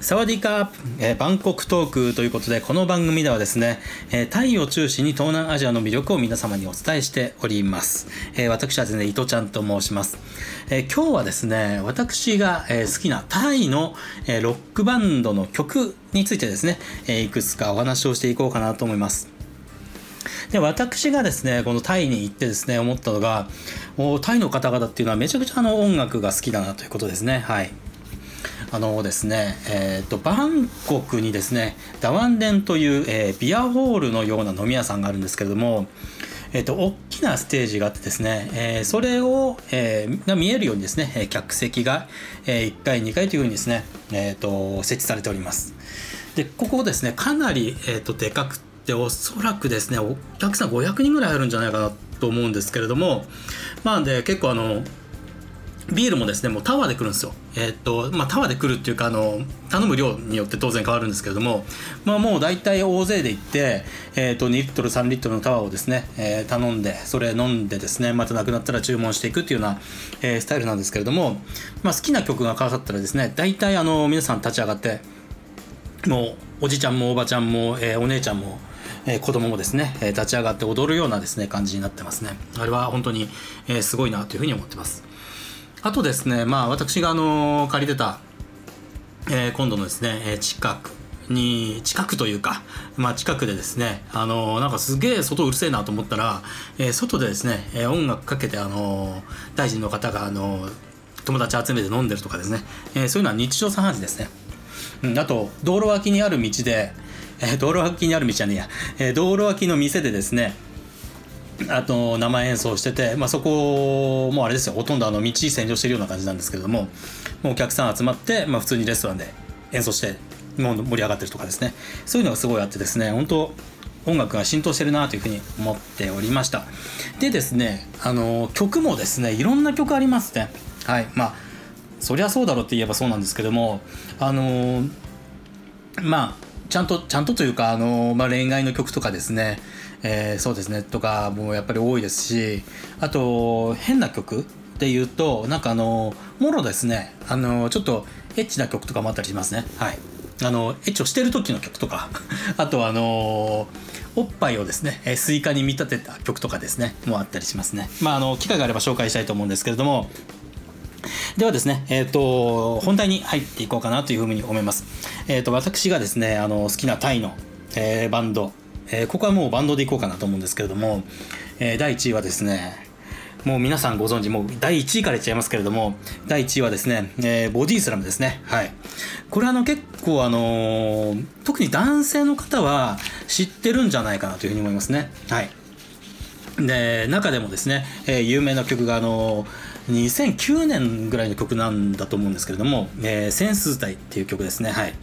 サワディカープ、えー、バンコクトークということで、この番組ではですね、えー、タイを中心に東南アジアの魅力を皆様にお伝えしております。えー、私はですね、伊藤ちゃんと申します。え今日はですね、私が、え好きなタイの、えロックバンドの曲についてですね、えいくつかお話をしていこうかなと思います。で私がですねこのタイに行ってですね思ったのがタイの方々っていうのはめちゃくちゃあの音楽が好きだなということですねはいあのですね、えーと、バンコクにですねダワンデンという、えー、ビアホールのような飲み屋さんがあるんですけれども、えーと、大きなステージがあってですね、えー、それを、えー、が見えるようにですね客席が、えー、1階2階というふうにですね、えーと、設置されております。でここですねかなり、えー、とでかくておそらくですねお客さん500人ぐらいあるんじゃないかなと思うんですけれどもまあで結構あのビールもですねもうタワーで来るんですよ。えー、っとまあ、タワーで来るっていうかあの頼む量によって当然変わるんですけれども、まあ、もう大体大勢で行って、えー、っと2リットル3リットルのタワーをですね、えー、頼んでそれ飲んでですねまたなくなったら注文していくっていうような、えー、スタイルなんですけれども、まあ、好きな曲がかかったらですね大体あの皆さん立ち上がってもうおじちゃんもおばちゃんも、えお姉ちゃんもえー、子供もですね、え立ち上がって踊るようなですね感じになってますねあれは本当に、えすごいなというふうに思ってますあとですね、まあ、私があの借りてた、えー、今度のですね、え近くに近くというか、まあ、近くでですねあのなんかすげえ外うるせえなと思ったら、えー、外でですね、え音楽かけてあの大臣の方があの友達集めて飲んでるとかですね、え、そういうのは日常茶飯事ですね、うん、あと道路脇にある道で、え、道路脇にある道じゃねえや、え、道路脇の店でですねあと生演奏してて、まあ、そこもあれですよ。ほとんどあの道占領してるような感じなんですけれどももうお客さん集まって、まあ、普通にレストランで演奏してもう盛り上がってるとかですね。そういうのがすごいあってですね本当音楽が浸透してるなというふうに思っておりました。でですねあの曲もですねいろんな曲ありますね。はいまあそりゃそうだろうって言えばそうなんですけどもあのまあちゃんとちゃんとというかあの、まあ、恋愛の曲とかですね。えー、そうですね。とかもやっぱり多いですしあと変な曲っていうとなんかあのもろですね。あのちょっとエッチな曲とかもあったりしますね。はい。あのエッチをしてる時の曲とか。あとあのおっぱいをですねえスイカに見立てた曲とかですね。もあったりしますね。まああの機会があれば紹介したいと思うんですけれどもではですね、えっ、ー、と、本題に入っていこうかなというふうに思います。えっ、ー、と、私がですね、あの、好きなタイの、えー、バンド、えー、ここはもうバンドでいこうかなと思うんですけれども、えー、第1位はですねもう皆さんご存知もう第1位から言っちゃいますけれども第1位はですね、えー、ボディスラムですね。はい。これあの結構あのー、特に男性の方は知ってるんじゃないかなというふうに思いますね。はい。で中でもですね、えー、有名な曲があの2009年ぐらいの曲なんだと思うんですけれども「えー、センス体」っていう曲ですね。はい。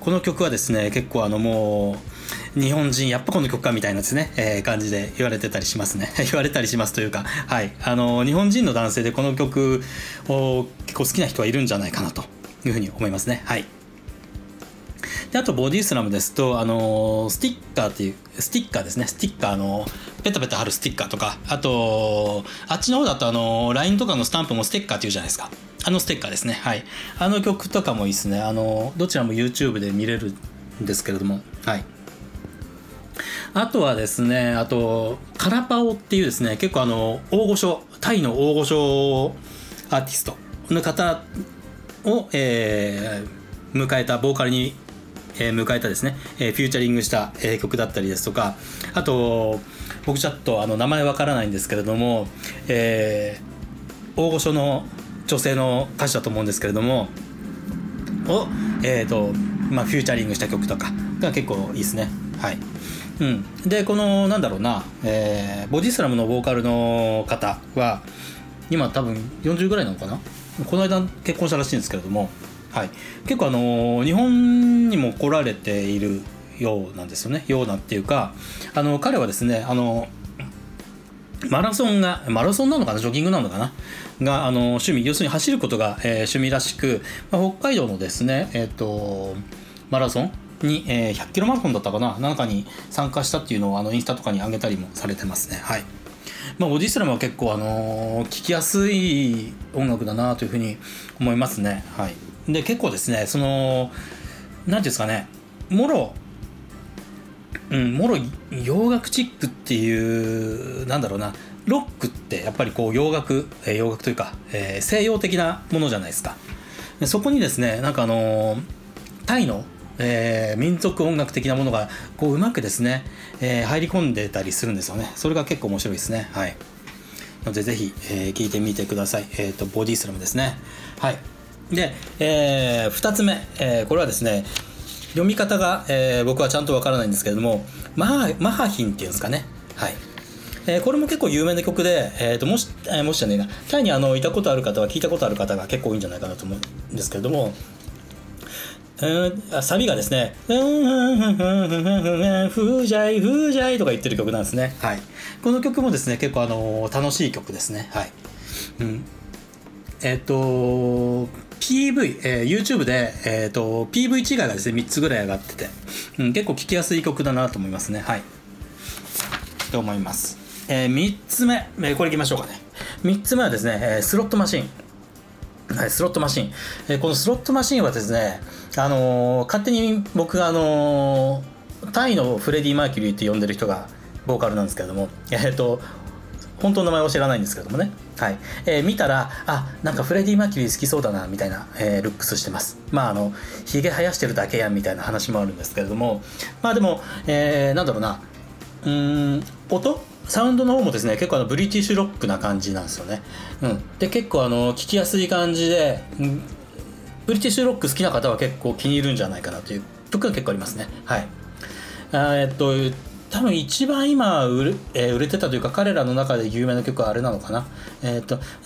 この曲はですね結構あのもう日本人やっぱこの曲かみたいなですね、えー、感じで言われてたりしますね。言われたりしますというかはい。あの日本人の男性でこの曲を結構好きな人はいるんじゃないかなというふうに思いますね。はい。であとボディスラムですとあのスティッカーっていうスティッカーですね。スティッカーのペタペタ貼るスティッカーとかあとあっちの方だとあの LINE とかのスタンプもステッカーっていうじゃないですか。あのステッカーですね。はい。あの曲とかもいいですね。あのどちらも YouTube で見れるんですけれども。はい。あとはですねあとカラパオっていうですね結構あの大御所タイの大御所アーティストの方を、えー、迎えたボーカルに、えー、迎えたですね、えー、フューチャリングした、えー、曲だったりですとかあと僕ちょっとあの名前わからないんですけれども、えー、大御所の女性の歌手だと思うんですけれどもを、えーとまあ、フューチャリングした曲とかが結構いいですね。はい。うん、でこのなんだろうな、えー、ボディスラムのボーカルの方は今多分40ぐらいなのかな？この間結婚したらしいんですけれども、はい、結構あの日本にも来られているようなんですよね。ようなっていうかあの彼はですねあのマラソンがマラソンなのかな？ジョギングなのかな？があの趣味要するに走ることが、えー、趣味らしく、まあ、北海道のですねえっ、ー、とマラソンに、え、100キロマラソンだったかな？なんかに参加したっていうのをあのインスタとかに上げたりもされてますね。はい。まあ、オディスラムは結構、あのー、聞きやすい音楽だなというふうに思いますね。はい。で結構ですねその何ていうんですかねもろうんもろ洋楽チックっていうなんだろうなロックってやっぱりこう洋楽、え、洋楽というか、えー、西洋的なものじゃないですか。でそこにですねなんかあのー、タイの、え、民族音楽的なものがこううまくですね、え、入り込んでたりするんですよね。それが結構面白いですね。はい。のでぜひ、え、聞いてみてください。えっ、とボディスラムですね。はい。で、えー、2つ目、えー、これはですね読み方が、えー、僕はちゃんとわからないんですけれどもマハマハヒンっていうんですかね。はい。えー、これも結構有名な曲で、えー、ともし、えー、もしじゃねえな。タイにあのいたことある方は聞いたことある方が結構多いんじゃないかなと思うんですけれども、えー、サビがですね「ふーじゃいふーじゃい」とか言ってる曲なんですね、はい、この曲もですね結構あの楽しい曲ですねはい、うん、えっ、ー、と PV、えー、YouTube で、えーと、PV 違いがですね3つぐらい上がってて、うん、結構聴きやすい曲だなと思いますね。はい。と思います、えー、3つ目、えー、これいきましょうかね。3つ目はですね、えー、スロットマシン。はい、スロットマシン、えー、このスロットマシンはですね、あのー、勝手に僕が、あのー、タイのフレディ・マーキュリーって呼んでる人がボーカルなんですけれども、えっ、と本当の名前を知らないんですけどもね、はい。えー、見たらあなんかフレディ・マーキュリー好きそうだなみたいな、えー、ルックスしてます。まああのひげ生やしてるだけやんみたいな話もあるんですけれども。まあでも、えー、なんだろうな。うん音？サウンドの方もですね結構あのブリティッシュロックな感じなんですよね、うん、で結構あの聴きやすい感じで、うん、ブリティッシュロック好きな方は結構気に入るんじゃないかなという曲が結構ありますね。はい。えっと多分一番今売れ,、えー、売れてたというか彼らの中で有名な曲はあれなのかな。えっ、と「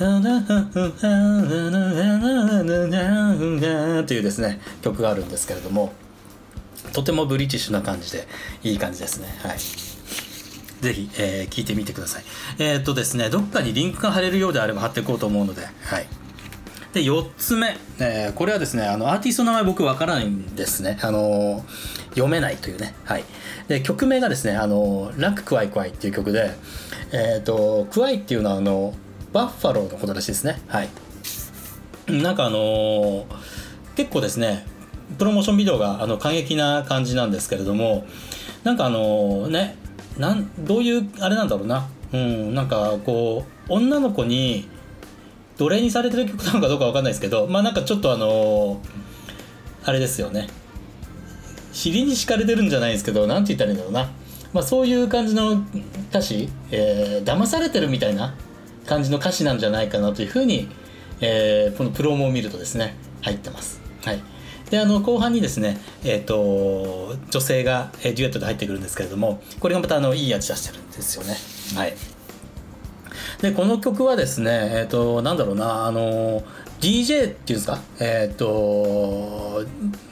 というですね曲があるんですけれどもとてもブリティッシュな感じでいい感じですね。はい。ぜひ、えー、聞いてみてください。えっ、とですねどっかにリンクが貼れるようであれば貼っていこうと思うのではい。で4つ目、えー、これはですねあのアーティストの名前僕わからないんですね。あの読めないというね。はい。で曲名がですね「あのラッククワイクワイ」っていう曲でえっ、ー、とクワイっていうのはあのバッファローのことらしいですね。はい。なんかあの結構ですねプロモーションビデオがあの過激な感じなんですけれどもなんかあのねなんどういうあれなんだろうな。うんなんかこう女の子に奴隷にされてる曲なのかどうかわかんないですけどまあなんかちょっとあのあれですよね尻に敷かれてるんじゃないですけど何て言ったらいいんだろうな、まあ、そういう感じの歌詞、えー、騙されてるみたいな感じの歌詞なんじゃないかなというふうに、えー、このプロモを見るとですね入ってます。はいであの後半にですね、えーと、女性が、デュエットで入ってくるんですけれどもこれがまたあのいい味出してるんですよね。はいでこの曲はですねえっ、ー、となんだろうなあの DJ っていうんですかえっ、ー、と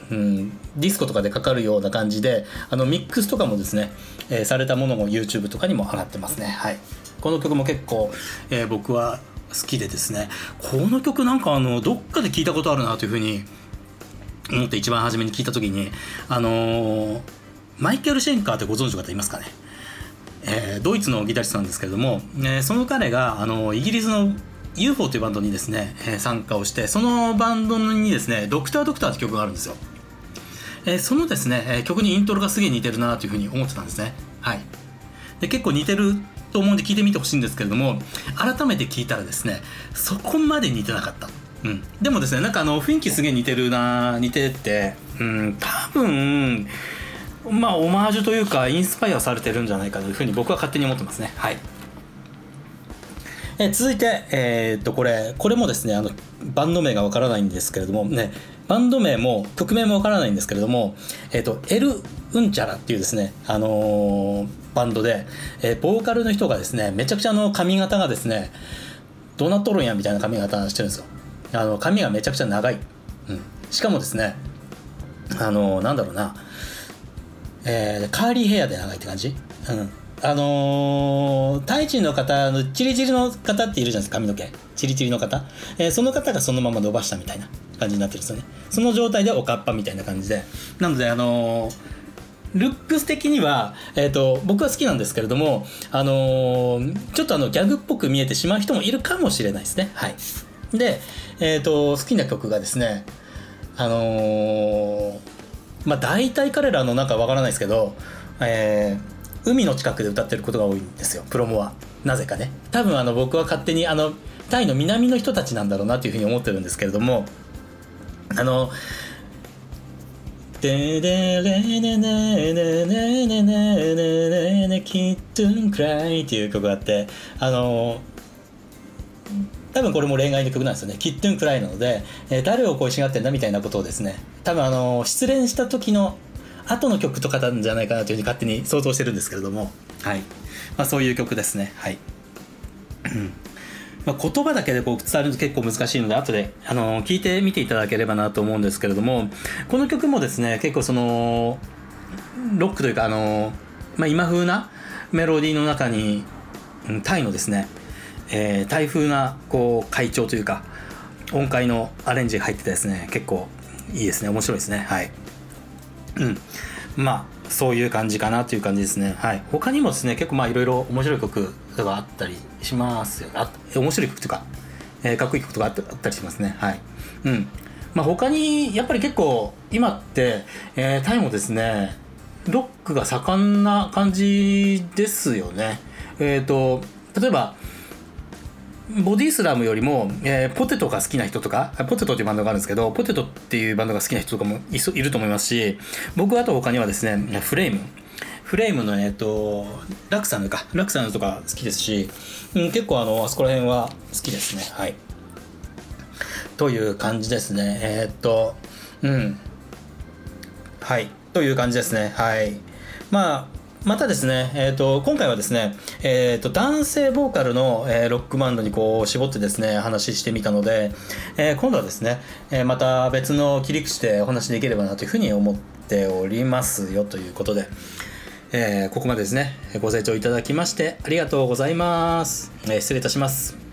うん、ディスコとかでかかるような感じであのミックスとかもですね、えー、されたものも YouTube とかにも上がってますね。はい。この曲も結構、えー、僕は好きでですね。この曲なんかあのどっかで聞いたことあるなというふうに思って一番初めに聞いた時にあのー、マイケル・シェンカーってご存知の方いますかね？えー、ドイツのギタリストなんですけれども、えー、その彼があのイギリスの UFO というバンドにですね、えー、参加をしてそのバンドにですね「ドクター・ドクター」って曲があるんですよ、えー、そのですね、え曲にイントロがすげえ似てるなというふうに思ってたんですね。はい。で結構似てると思うんで聞いてみてほしいんですけれども改めて聞いたらですねそこまで似てなかった。うん、でもですねなんかあの雰囲気すげえ似てるな似ててうん多分まあオマージュというかインスパイアされてるんじゃないかというふうに僕は勝手に思ってますね。はい。え続いて、えー、っとこれこれもですねあのバンド名がわからないんですけれどもねバンド名も曲名もわからないんですけれども、えー、っとエル・ウンチャラっていうですね、あのー、バンドで、えー、ボーカルの人がですねめちゃくちゃの髪型がですねどうなっとるんやみたいな髪型してるんですよ。あの髪がめちゃくちゃ長い、うん、しかもですねあのなんだろうな。えー、カーリーヘアで長いって感じ？うん。あのー、タイ人の方のチリチリの方っているじゃないですか髪の毛。チリチリの方、えー、その方がそのまま伸ばしたみたいな感じになってるんですよね。その状態でおかっぱみたいな感じで。なのであのー、ルックス的には、えーと、僕は好きなんですけれども、あの、ちょっとあのギャグっぽく見えてしまう人もいるかもしれないですね。はい、で、えーと、好きな曲がですねあのー、まあ大体彼らのなんかわからないですけど、えー、海の近くで歌ってることが多いんですよプロモは。なぜかね。多分あの僕は勝手にあのタイの南の人たちなんだろうなというふうに思ってるんですけれどもあのででれねねねねねねねねキットゥンクライっていう曲があってあの多分これも恋愛の曲なんですよね。キットゥンクライなので、えー、誰を恋しがってんだみたいなことをですね、多分あの、失恋した時の後の曲とかなんじゃないかなというふうに勝手に想像してるんですけれども、はい。まあそういう曲ですね。はい。ま、言葉だけでこう伝えると結構難しいので後であの聞いてみていただければなと思うんですけれどもこの曲もですね結構そのロックというかあの、まあ、今風なメロディーの中にタイのですね、えー、タイ風なこう会長というか音階のアレンジが入っててですね結構いいですね。面白いですね。はい。うん。まあそういう感じかなという感じですね。はい。他にもですね結構まあいろいろ面白い曲とかあったりしますよあ面白い曲とか、えー、かっこいい曲とかあったりしますね。はい。うん。まあ他にやっぱり結構今って、えー、タイもですねロックが盛んな感じですよね。えっ、ー、と例えばボディスラムよりも、えー、ポテトが好きな人とか、ポテトっていうバンドがあるんですけど、ポテトっていうバンドが好きな人とかもいいると思いますし、僕あと他にはですね、フレーム。フレームの、えっ、ー、と、ラクサヌか。ラクサヌとか好きですし、うん、結構あの、あそこら辺は好きですね。はい。という感じですね。えー、っと、うん。はい。という感じですね。はい。まあ、またですね、えーと、今回はですね、えーと、男性ボーカルの、えー、ロックバンドにこう絞ってですね話してみたので、えー、今度はですね、えー、また別の切り口でお話できればなというふうに思っておりますよということで、えここまでですねご清聴いただきましてありがとうございます、え失礼いたします。